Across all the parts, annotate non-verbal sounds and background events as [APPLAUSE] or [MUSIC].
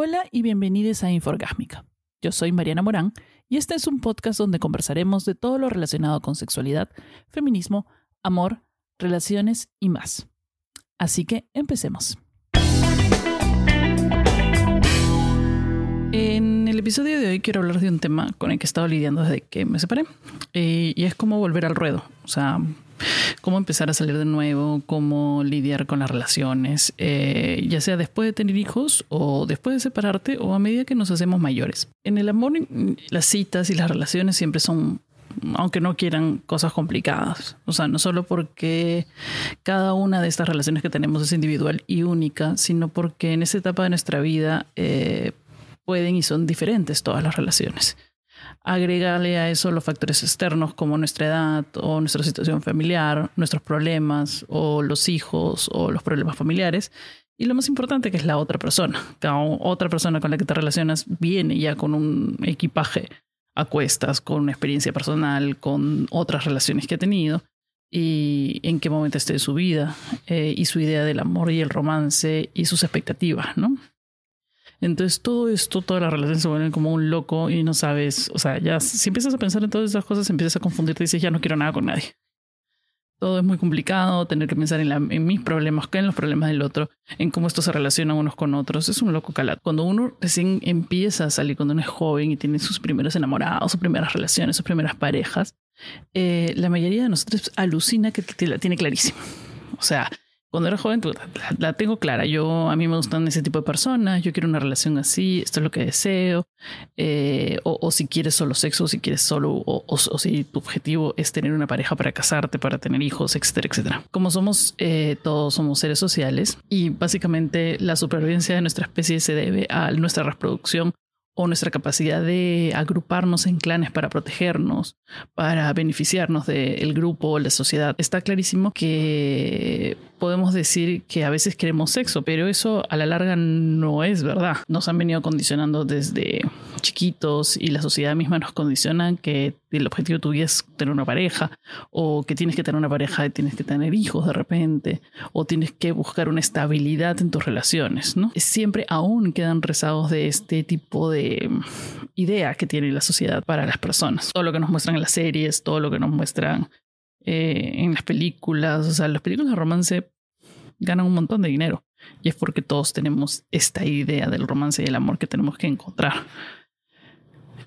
Hola y bienvenidos a Inforgásmica. Yo soy Mariana Morán y este es un podcast donde conversaremos de todo lo relacionado con sexualidad, feminismo, amor, relaciones y más. Así que empecemos. En el episodio de hoy quiero hablar de un tema con el que he estado lidiando desde que me separé eh, y es cómo volver al ruedo. O sea, cómo empezar a salir de nuevo, cómo lidiar con las relaciones, eh, ya sea después de tener hijos o después de separarte o a medida que nos hacemos mayores. En el amor, las citas y las relaciones siempre son aunque no quieran cosas complicadas. O sea, no solo porque cada una de estas relaciones que tenemos es individual y única, sino porque en esa etapa de nuestra vida eh, pueden y son diferentes todas las relaciones agregarle a eso los factores externos como nuestra edad o nuestra situación familiar, nuestros problemas o los hijos o los problemas familiares. Y lo más importante que es la otra persona. Cada otra persona con la que te relacionas viene ya con un equipaje a cuestas, con una experiencia personal, con otras relaciones que ha tenido y en qué momento esté de su vida eh, y su idea del amor y el romance y sus expectativas, ¿no? Entonces todo esto, toda la relación se vuelve como un loco y no sabes, o sea, ya si empiezas a pensar en todas esas cosas, empiezas a confundirte y dices, ya no quiero nada con nadie. Todo es muy complicado, tener que pensar en, la, en mis problemas, que en los problemas del otro, en cómo esto se relaciona unos con otros. Es un loco calado. Cuando uno recién empieza a salir, cuando uno es joven y tiene sus primeros enamorados, sus primeras relaciones, sus primeras parejas, eh, la mayoría de nosotros alucina que la tiene clarísima. O sea, cuando era joven, la, tengo clara. Yo, a mí me gustan ese tipo de personas. Yo quiero una relación así. Esto es lo que deseo. Eh, o, si quieres solo sexo, o si quieres solo, o, si tu objetivo es tener una pareja para casarte, para tener hijos, etcétera, etcétera. Como somos, eh, todos somos seres sociales y básicamente la supervivencia de nuestra especie se debe a nuestra reproducción o nuestra capacidad de agruparnos en clanes para protegernos, para beneficiarnos del grupo o la sociedad. Está clarísimo que podemos decir que a veces queremos sexo, pero eso a la larga no es verdad. Nos han venido condicionando desde chiquitos y la sociedad misma nos condiciona que el objetivo tuyo es tener una pareja o que tienes que tener una pareja y tienes que tener hijos de repente o tienes que buscar una estabilidad en tus relaciones, ¿no? Siempre aún quedan rezagos de este tipo de idea que tiene la sociedad para las personas. Todo lo que nos muestran en las series, todo lo que nos muestran eh, en las películas, o sea, las películas de romance ganan un montón de dinero y es porque todos tenemos esta idea del romance y el amor que tenemos que encontrar.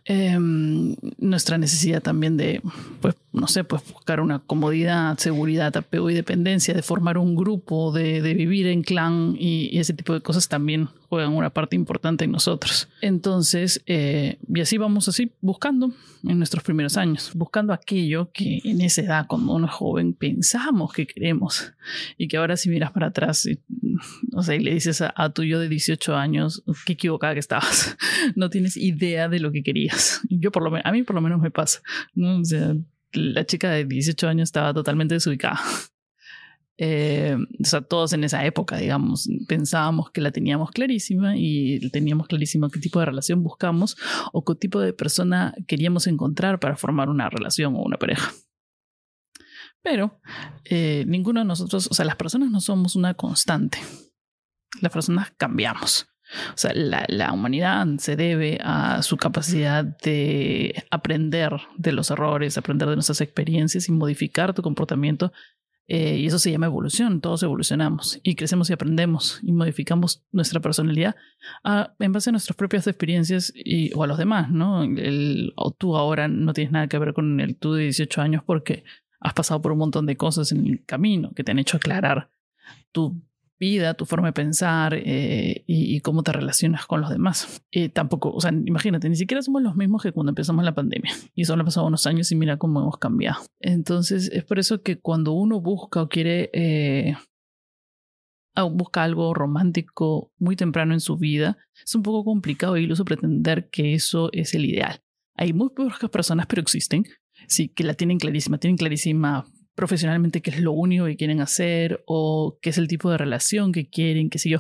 Em, nuestra necesidad también de, pues, no sé, pues buscar una comodidad, seguridad, apego y dependencia, de formar un grupo, de, de vivir en clan y, ese tipo de cosas también juegan una parte importante en nosotros. Entonces, eh, y así vamos así buscando en nuestros primeros años, buscando aquello que en esa edad, cuando uno es joven, pensamos que queremos y que ahora si miras para atrás, no sé, y le dices a, tu yo de 18 años, qué equivocada que estabas, [LAUGHS] no tienes idea de lo que querías. Yo por lo a mí por lo menos me pasa, ¿no? La chica de 18 años estaba totalmente desubicada. [LAUGHS] Eh, o sea, todos en esa época, digamos, pensábamos que la teníamos clarísima y teníamos clarísimo qué tipo de relación buscamos o qué tipo de persona queríamos encontrar para formar una relación o una pareja. Pero eh, ninguno de nosotros, o sea, las personas no somos una constante. Las personas cambiamos. O sea, la, la, humanidad se debe a su capacidad de aprender de los errores, aprender de nuestras experiencias y modificar tu comportamiento eh, y eso se llama evolución, todos evolucionamos y crecemos y aprendemos y modificamos nuestra personalidad en base a nuestras propias experiencias o a los demás, ¿no? Tú ahora no tienes nada que ver con el tú de 18 años porque has pasado por un montón de cosas en el camino que te han hecho aclarar tu vida, tu forma de pensar eh, y, cómo te relacionas con los demás. Eh, tampoco, o sea, imagínate, ni siquiera somos los mismos que cuando empezamos la pandemia y solo han pasado unos años y mira cómo hemos cambiado. Entonces, es por eso que cuando uno busca o quiere, eh, busca algo romántico muy temprano en su vida, es un poco complicado e iluso pretender que eso es el ideal. Hay muy pocas personas, pero existen, sí, que la tienen clarísima, tienen clarísima profesionalmente qué es lo único que quieren hacer o qué es el tipo de relación que quieren, qué sé yo.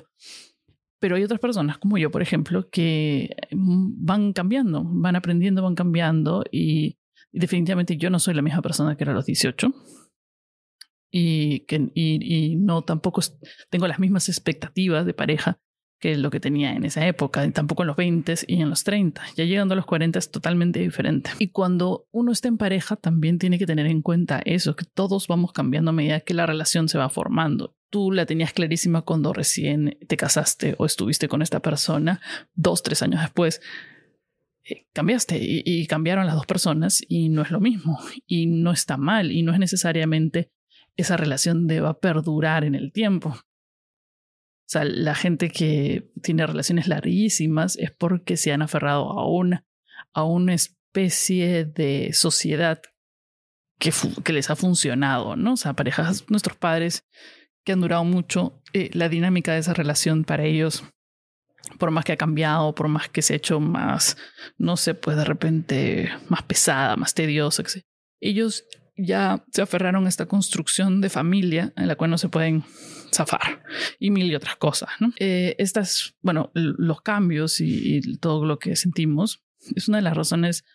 Pero hay otras personas, como yo, por ejemplo, que mm, van cambiando, van aprendiendo, van cambiando y, definitivamente yo no soy la misma persona que era a los 18 y, que, y, y no tampoco tengo las mismas expectativas de pareja que lo que tenía en esa época, tampoco en los 20 y en los 30. Ya llegando a los 40 es totalmente diferente. Y cuando uno está en pareja, también tiene que tener en cuenta eso, que todos vamos cambiando a medida que la relación se va formando. Tú la tenías clarísima cuando recién te casaste o estuviste con esta persona, dos, tres años después. Eh, cambiaste y, y cambiaron las dos personas y no es lo mismo y no está mal y no es necesariamente esa relación deba perdurar en el tiempo sea, la gente que tiene relaciones larguísimas es porque se han aferrado a una, a una especie de sociedad que, que les ha funcionado, ¿no? O sea, parejas, nuestros padres que han durado mucho, eh, la dinámica de esa relación para ellos, por más que ha cambiado, por más que se ha hecho más, no sé, pues de repente más pesada, más tediosa, que ellos ya se aferraron a esta construcción de familia en la cual no se pueden zafar y mil y otras cosas. ¿no? Eh, estas, bueno, los cambios y, todo lo que sentimos es una de las razones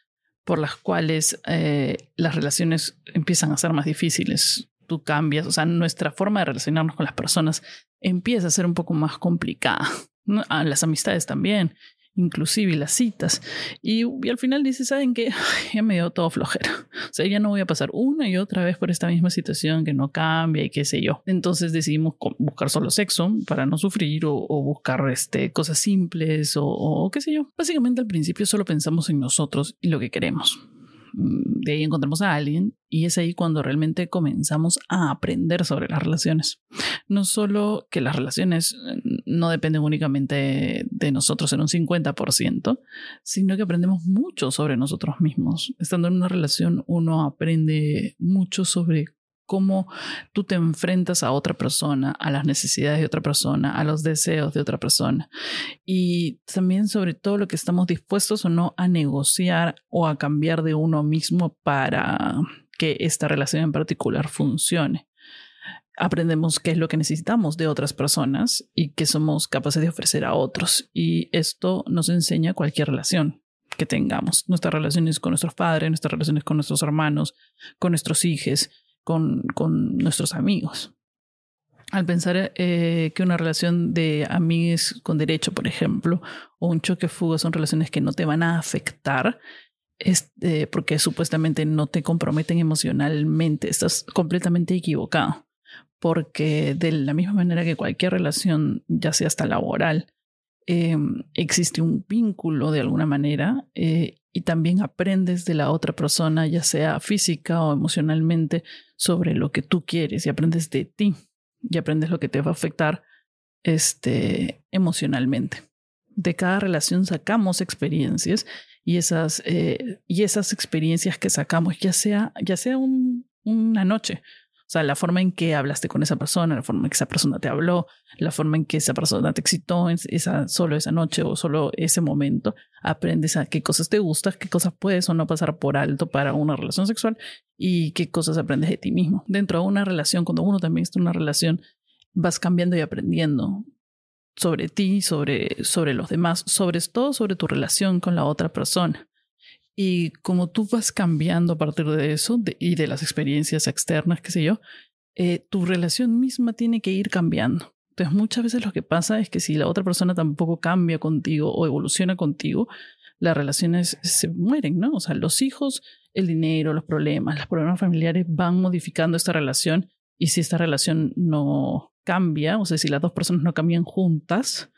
por las cuales eh, las relaciones empiezan a ser más difíciles. Tú cambias, o sea, nuestra forma de relacionarnos con las personas empieza a ser un poco más complicada. Las amistades también inclusive las citas. Y, al final dice, ¿saben qué? Ya me dio todo flojera. O sea, ya no voy a pasar una y otra vez por esta misma situación que no cambia y qué sé yo. Entonces decidimos buscar solo sexo para no sufrir o, buscar este, cosas simples o, o qué sé yo. Básicamente al principio solo pensamos en nosotros y lo que queremos. Mm, de ahí encontramos a alguien y es ahí cuando realmente comenzamos a aprender sobre las relaciones. No solo que las relaciones mm, no dependen únicamente de nosotros en un 50%, sino que aprendemos mucho sobre nosotros mismos. Estando en una relación uno aprende mucho sobre cómo tú te enfrentas a otra persona, a las necesidades de otra persona, a los deseos de otra persona. Y también sobre todo lo que estamos dispuestos o no a negociar o a cambiar de uno mismo para que esta relación en particular funcione. Aprendemos qué es lo que necesitamos de otras personas y qué somos capaces de ofrecer a otros. Y esto nos enseña cualquier relación que tengamos. Nuestras relaciones con nuestros padres, nuestras relaciones con nuestros hermanos, con nuestros hijos, con, con nuestros amigos. Al pensar eh, que una relación de amigos con derecho, por ejemplo, o un choque fuga son relaciones que no te van a afectar, es, eh, porque supuestamente no te comprometen emocionalmente, estás completamente equivocado. Porque de la misma manera que cualquier relación, ya sea hasta laboral, em, existe un vínculo de alguna manera eh, y también aprendes de la otra persona, ya sea física o emocionalmente, sobre lo que tú quieres y aprendes de ti y aprendes lo que te va a afectar este, emocionalmente. De cada relación sacamos experiencias y esas, eh, y esas experiencias que sacamos, ya sea, ya sea una noche, o sea, la forma en que hablaste con esa persona, la forma en que esa persona te habló, la forma en que esa persona te excitó esa, solo esa noche o solo ese momento, aprendes a qué cosas te gustan, qué cosas puedes o no pasar por alto para una relación sexual y qué cosas aprendes de ti mismo. Dentro de una relación, cuando uno también está en una relación, vas cambiando y aprendiendo sobre ti, sobre, sobre los demás, sobre todo sobre tu relación con la otra persona. Y como tú vas cambiando a partir de eso y de las experiencias externas, qué sé yo, eh, tu relación misma tiene que ir cambiando. Entonces muchas veces lo que pasa es que si la otra persona tampoco cambia contigo o evoluciona contigo, las relaciones se mueren, ¿no? O sea, los hijos, el dinero, los problemas, los problemas familiares van modificando esta relación y si esta relación no cambia, o sea, si las dos personas no cambian juntas,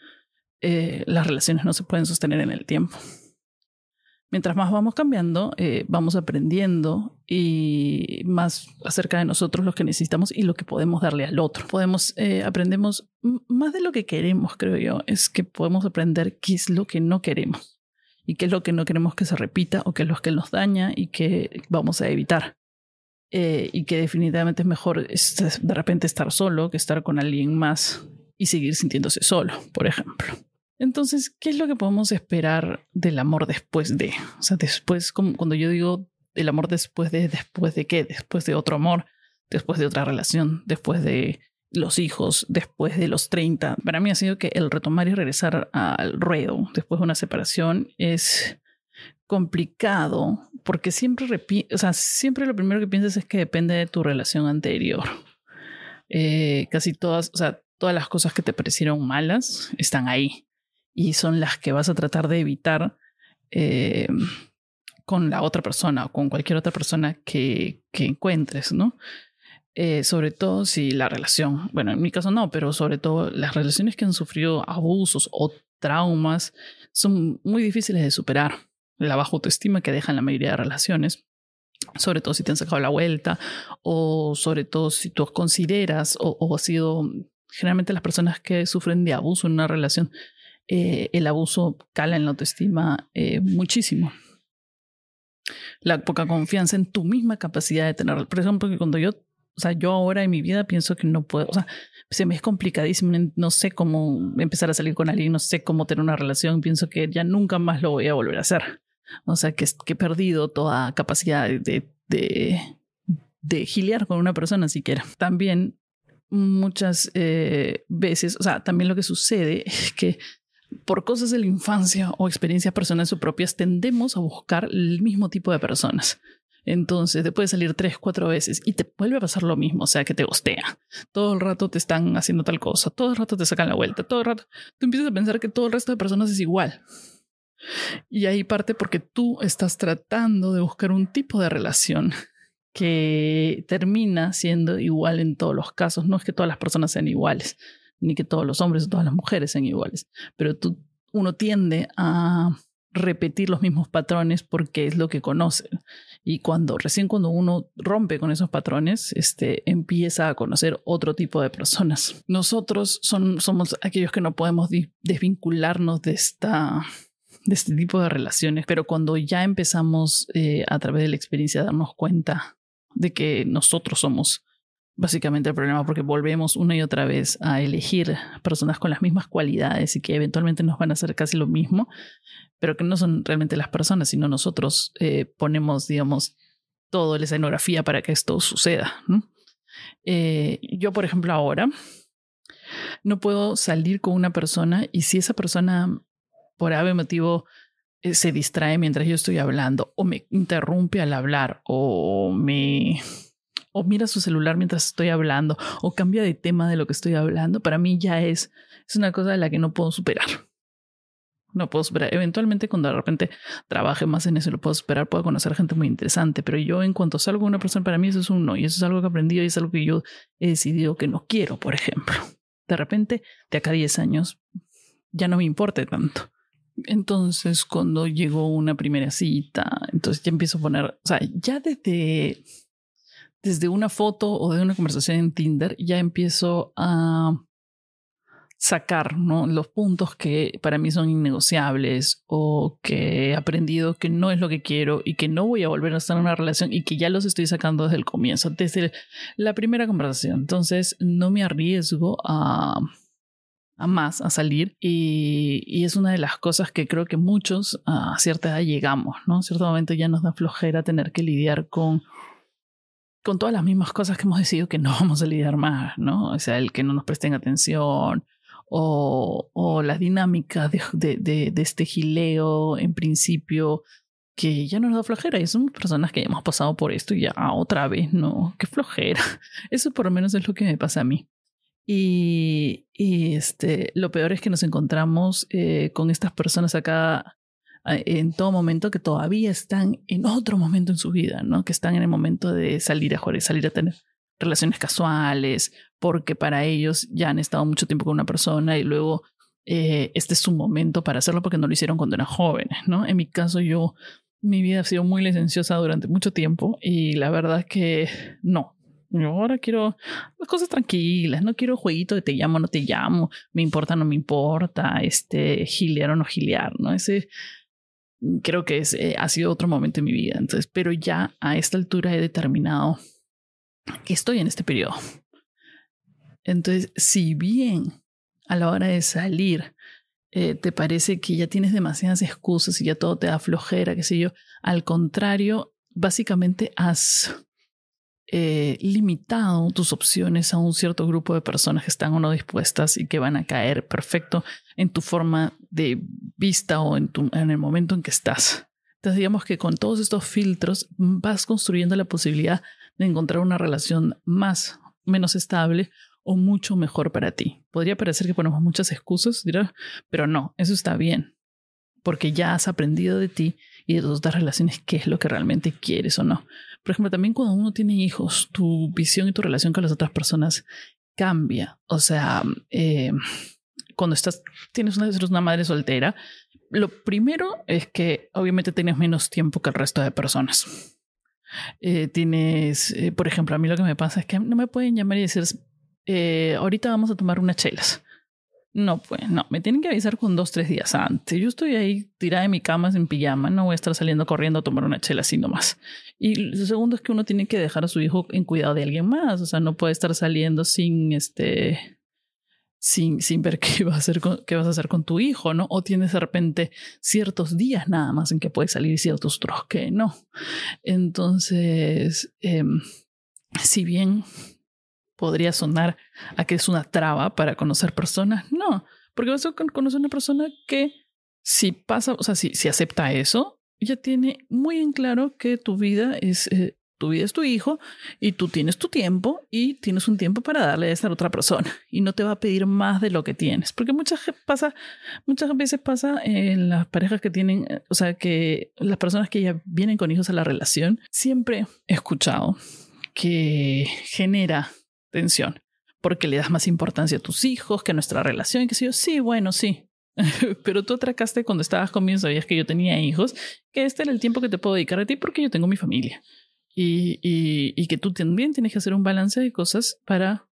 eh, las relaciones no se pueden sostener en el tiempo mientras más vamos cambiando, eh, vamos aprendiendo y más acerca de nosotros lo que necesitamos y lo que podemos darle al otro. Podemos, eh, aprendemos más de lo que queremos, creo yo, es que podemos aprender qué es lo que no queremos y qué es lo que no queremos que se repita o qué es lo que nos daña y qué vamos a evitar. Eh, y que definitivamente es mejor de repente estar solo que estar con alguien más y seguir sintiéndose solo, por ejemplo. Entonces, ¿qué es lo que podemos esperar del amor después de? O sea, después, cuando yo digo el amor después de, ¿después de qué? Después de otro amor, después de otra relación, después de los hijos, después de los 30. Para mí ha sido que el retomar y regresar al ruedo después de una separación es complicado porque siempre, o sea, siempre lo primero que piensas es que depende de tu relación anterior. Eh, casi todas, o sea, todas las cosas que te parecieron malas están ahí y son las que vas a tratar de evitar eh, con la otra persona o con cualquier otra persona que, que encuentres, ¿no? Eh, sobre todo si la relación, bueno, en mi caso no, pero sobre todo las relaciones que han sufrido abusos o traumas son muy difíciles de superar. La baja autoestima que dejan la mayoría de relaciones, sobre todo si te han sacado la vuelta o sobre todo si tú consideras o, o has sido generalmente las personas que sufren de abuso en una relación, eh, el abuso cala en la autoestima eh, muchísimo. La poca confianza en tu misma capacidad de tener, por ejemplo, que cuando yo o sea, yo ahora en mi vida pienso que no puedo, o sea, se me es complicadísimo, no sé cómo empezar a salir con alguien, no sé cómo tener una relación, pienso que ya nunca más lo voy a volver a hacer. O sea, que, que he perdido toda capacidad de, de, de giliar con una persona siquiera. También muchas eh, veces, o sea, también lo que sucede [LAUGHS] es que por cosas de la infancia o experiencias personales o propias tendemos a buscar el mismo tipo de personas. Entonces te puede salir tres, cuatro veces y te vuelve a pasar lo mismo, o sea, que te gostea. Todo el rato te están haciendo tal cosa, todo el rato te sacan la vuelta, todo el rato. Tú empiezas a pensar que todo el resto de personas es igual. Y ahí parte porque tú estás tratando de buscar un tipo de relación que termina siendo igual en todos los casos. No es que todas las personas sean iguales, ni que todos los hombres o todas las mujeres sean iguales, pero tú, uno tiende a repetir los mismos patrones porque es lo que conoce. Y cuando recién cuando uno rompe con esos patrones, este, empieza a conocer otro tipo de personas. Nosotros son, somos aquellos que no podemos desvincularnos de esta de este tipo de relaciones, pero cuando ya empezamos eh, a través de la experiencia a darnos cuenta de que nosotros somos básicamente el problema porque volvemos una y otra vez a elegir personas con las mismas cualidades y que eventualmente nos van a hacer casi lo mismo, pero que no son realmente las personas, sino nosotros eh, ponemos, digamos, toda la escenografía para que esto suceda. Eh, yo, por ejemplo, ahora no puedo salir con una persona y si esa persona, por algún motivo, eh, se distrae mientras yo estoy hablando o me interrumpe al hablar o me o mira su celular mientras estoy hablando o cambia de tema de lo que estoy hablando, para mí ya es, es una cosa de la que no puedo superar. No puedo superar. Eventualmente, cuando de repente trabaje más en eso, lo puedo superar, puedo conocer gente muy interesante. Pero yo, en cuanto salgo una persona, para mí eso es un no. Y eso es algo que he aprendido y es algo que yo he decidido que no quiero, por ejemplo. De repente, de acá a 10 años, ya no me importe tanto. Entonces, cuando llegó una primera cita, entonces ya empiezo a poner, o sea, ya desde desde una foto o de una conversación en Tinder ya empiezo a sacar ¿no? los puntos que para mí son innegociables o que he aprendido que no es lo que quiero y que no voy a volver a estar en una relación y que ya los estoy sacando desde el comienzo, desde la primera conversación. Entonces no me arriesgo a, a más, a salir y, y, es una de las cosas que creo que muchos a cierta edad llegamos, ¿no? A cierto momento ya nos da flojera tener que lidiar con con todas las mismas cosas que hemos decidido que no vamos a lidiar más, ¿no? O sea, el que no nos presten atención o, o las dinámicas de, este gileo en principio que ya no nos da flojera y somos personas que ya hemos pasado por esto y ya otra vez, ¿no? Qué flojera. [LAUGHS] Eso por lo menos es lo que me pasa a mí. Y, y este, lo peor es que nos encontramos eh, con estas personas acá en todo momento que todavía están en otro momento en su vida, ¿no? Que están en el momento de salir a jugar, salir a tener relaciones casuales, porque para ellos ya han estado mucho tiempo con una persona y luego eh, este es su momento para hacerlo porque no lo hicieron cuando eran jóvenes, ¿no? En mi caso yo, mi vida ha sido muy licenciosa durante mucho tiempo y la verdad es que no. Yo ahora quiero las cosas tranquilas, no quiero jueguito de te llamo, no te llamo, me importa, no me importa, este, gilear o no gilear, ¿no? Ese, creo que es, eh, ha sido otro momento en mi vida. Entonces, pero ya a esta altura he determinado que estoy en este periodo. Entonces, si bien a la hora de salir eh, te parece que ya tienes demasiadas excusas y ya todo te da flojera, qué sé yo, al contrario, básicamente has eh, limitado tus opciones a un cierto grupo de personas que están o no dispuestas y que van a caer perfecto en tu forma de vista o en, tu, en el momento en que estás. Entonces digamos que con todos estos filtros vas construyendo la posibilidad de encontrar una relación más, menos estable o mucho mejor para ti. Podría parecer que ponemos muchas excusas, pero no, eso está bien, porque ya has aprendido de ti y de otras relaciones qué es lo que realmente quieres o no. Por ejemplo, también cuando uno tiene hijos, tu visión y tu relación con las otras personas cambia. O sea, eh, cuando estás, tienes una, una madre soltera, lo primero es que obviamente tienes menos tiempo que el resto de personas. Eh, tienes, eh, por ejemplo, a mí lo que me pasa es que no me pueden llamar y decir, eh, ahorita vamos a tomar unas chelas. No, pues no, me tienen que avisar con dos, tres días antes. Yo estoy ahí tirada en mi cama en pijama, no voy a estar saliendo corriendo a tomar una chela así nomás. Y lo segundo es que uno tiene que dejar a su hijo en cuidado de alguien más, o sea, no puede estar saliendo sin este sin, sin ver [LAUGHS] qué, va a hacer qué vas a hacer con tu hijo, ¿no? O tienes de repente ciertos días nada más en que puedes salir y ciertos otros que no. Entonces, em, si bien podría sonar a que es una traba para conocer personas, no, porque vas a conocer una persona que si pasa, o sea, si, si acepta eso, ya tiene muy en claro que tu vida es eh, tu vida es tu hijo y tú tienes tu tiempo y tienes un tiempo para darle a esa otra persona [LAUGHS] y no te va a pedir más de lo que tienes. Porque muchas, pasa, muchas veces pasa en las parejas que tienen, o sea, que las personas que ya vienen con hijos a la relación, siempre he escuchado que genera tensión porque le das más importancia a tus hijos que a nuestra relación y que si yo, sí, bueno, sí. [LAUGHS] Pero tú atracaste cuando estabas conmigo, sabías que yo tenía hijos, que este era el tiempo que te puedo dedicar a ti porque yo tengo mi familia y, y, que tú también tienes que hacer un balance de cosas para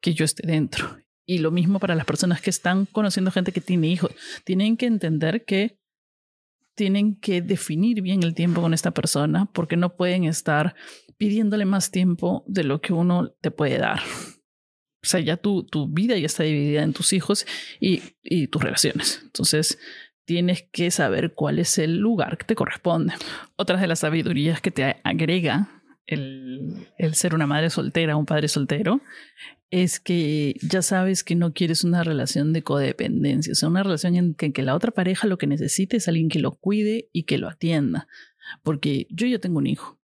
que yo esté dentro. Y lo mismo para las personas que están conociendo gente que tiene hijos. Tienen que entender que tienen que definir bien el tiempo con esta persona porque no pueden estar pidiéndole más tiempo de lo que uno te puede dar. O sea, ya tu, tu vida ya está dividida en tus hijos y, y tus relaciones. Entonces, tienes que saber cuál es el lugar que te corresponde. Otra de las sabidurías que te agrega el, el, ser una madre soltera, un padre soltero, es que ya sabes que no quieres una relación de codependencia, o sea, una relación en que, que la otra pareja lo que necesite es alguien que lo cuide y que lo atienda. Porque yo ya tengo un hijo.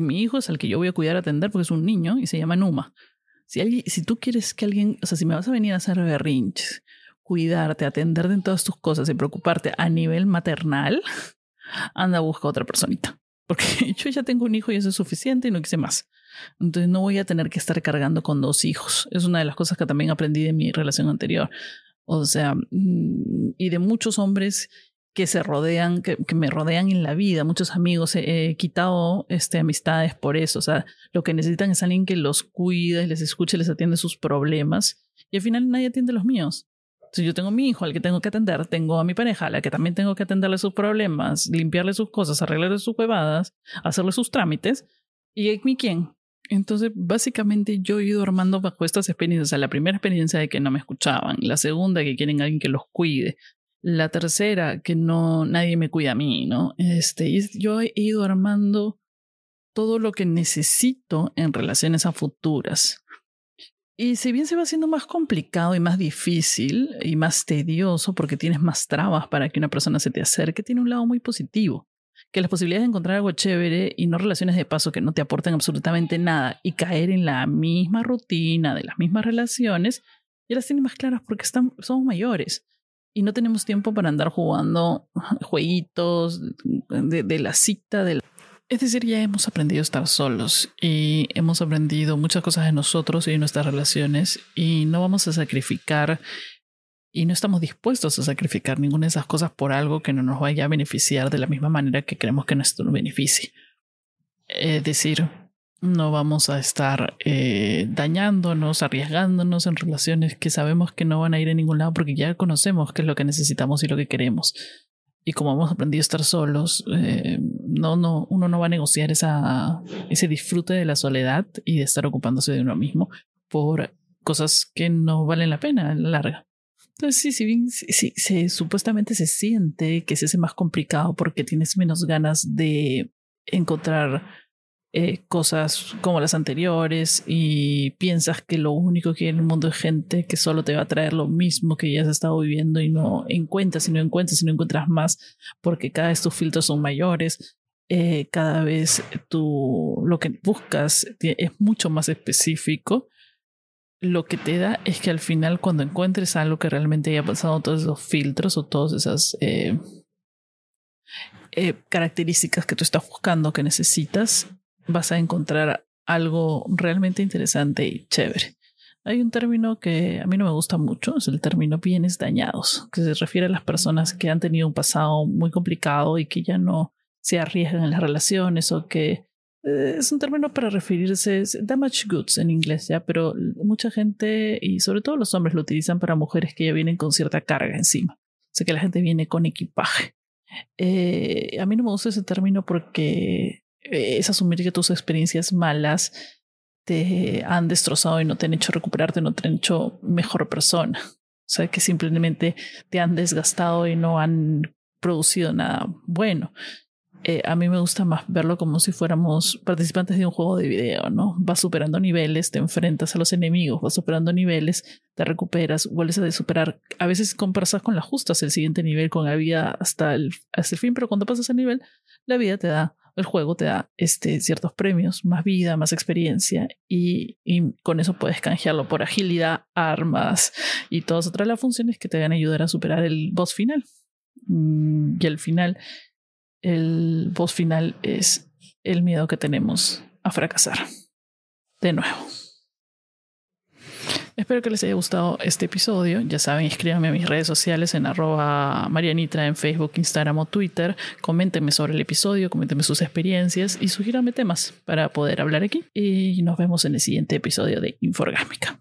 Mi hijo es al que yo voy a cuidar, atender, porque es un niño y se llama Numa. Si, alguien, si tú quieres que alguien, o sea, si me vas a venir a hacer berrinches, cuidarte, atenderte en todas tus cosas y preocuparte a nivel maternal, [LAUGHS] anda a buscar otra personita. Porque [LAUGHS] yo ya tengo un hijo y eso es suficiente y no quise más. Entonces no voy a tener que estar cargando con dos hijos. Es una de las cosas que también aprendí de mi relación anterior. O sea, mm, y de muchos hombres que se rodean, que, que, me rodean en la vida, muchos amigos, he, quitado este, amistades por eso, o sea, lo que necesitan es alguien que los cuide, les escuche, les atiende sus problemas y al final nadie atiende los míos. Si yo tengo a mi hijo al que tengo que atender, tengo a mi pareja a la que también tengo que atenderle sus problemas, limpiarle sus cosas, arreglarle sus huevadas, hacerle sus trámites. ¿Y mi quién? Entonces, básicamente yo he ido armando bajo estas experiencias. O sea, la primera experiencia de que no me escuchaban, la segunda que quieren alguien que los cuide, la tercera que no nadie me cuida a mí, ¿no? Este, yo he ido armando todo lo que necesito en relaciones a futuras. Y si bien se va haciendo más complicado y más difícil y más tedioso porque tienes más trabas para que una persona se te acerque, tiene un lado muy positivo. Que las posibilidades de encontrar algo chévere y no relaciones de paso que no te aporten absolutamente nada y caer en la misma rutina de las mismas relaciones, ya las tienes más claras porque están, somos mayores y no tenemos tiempo para andar jugando [LAUGHS] jueguitos de, de la cita, del es decir, ya hemos aprendido a estar solos y hemos aprendido muchas cosas de nosotros y de nuestras relaciones y no vamos a sacrificar y no estamos dispuestos a sacrificar ninguna de esas cosas por algo que no nos vaya a beneficiar de la misma manera que queremos que nos beneficie. Es decir, no vamos a estar eh, dañándonos, arriesgándonos en relaciones que sabemos que no van a ir a ningún lado porque ya conocemos qué es lo que necesitamos y lo que queremos y como hemos aprendido a estar solos, eh, no, no, uno no va a negociar esa, ese disfrute de la soledad y de estar ocupándose de uno mismo por cosas que no valen la pena a la larga. Entonces, sí, si bien sí, se, supuestamente se siente que se hace más complicado porque tienes menos ganas de encontrar eh, cosas como las anteriores y piensas que lo único que hay en el mundo es gente que solo te va a traer lo mismo que ya has estado viviendo y no encuentras y no encuentras y no encuentras más porque cada vez tus filtros son mayores, eh, cada vez tú lo que buscas es mucho más específico. lo que te da es que al final cuando encuentres algo que realmente haya pasado todos esos filtros o todas esas eh, características que tú estás buscando, que necesitas, vas a encontrar algo realmente interesante y chévere. Hay un término que a mí no me gusta mucho, es el término bienes dañados, que se refiere a las personas que han tenido un pasado muy complicado y que ya no se arriesgan en las relaciones o que eh, es un término para referirse, es damage goods en inglés, ya, pero mucha gente y sobre todo los hombres lo utilizan para mujeres que ya vienen con cierta carga encima. O sea que la gente viene con equipaje. Eh, a mí no me gusta ese término porque eh, es asumir que tus experiencias malas te han destrozado y no te han hecho recuperarte, no te han hecho mejor persona. O sea, que simplemente te han desgastado y no han producido nada bueno. Eh, a mí me gusta más verlo como si fuéramos participantes de un juego de video, ¿no? Vas superando niveles, te enfrentas a los enemigos, vas superando niveles, te recuperas, vuelves a superar. A veces conversas con la justa el siguiente nivel, con la vida hasta el, hasta el fin, pero cuando pasas el nivel, la vida te da, el juego te da este, ciertos premios, más vida, más experiencia, y, con eso puedes canjearlo por agilidad, armas y todas otras las funciones que te van a ayudar a superar el boss final. Mm, y al final el boss final es el miedo que tenemos a fracasar. De nuevo. Espero que les haya gustado este episodio. Ya saben, escríbanme a mis redes sociales en arroba marianitra en Facebook, Instagram o Twitter. Coméntenme sobre el episodio, coméntenme sus experiencias y sugíranme temas para poder hablar aquí. Y nos vemos en el siguiente episodio de Inforgámica.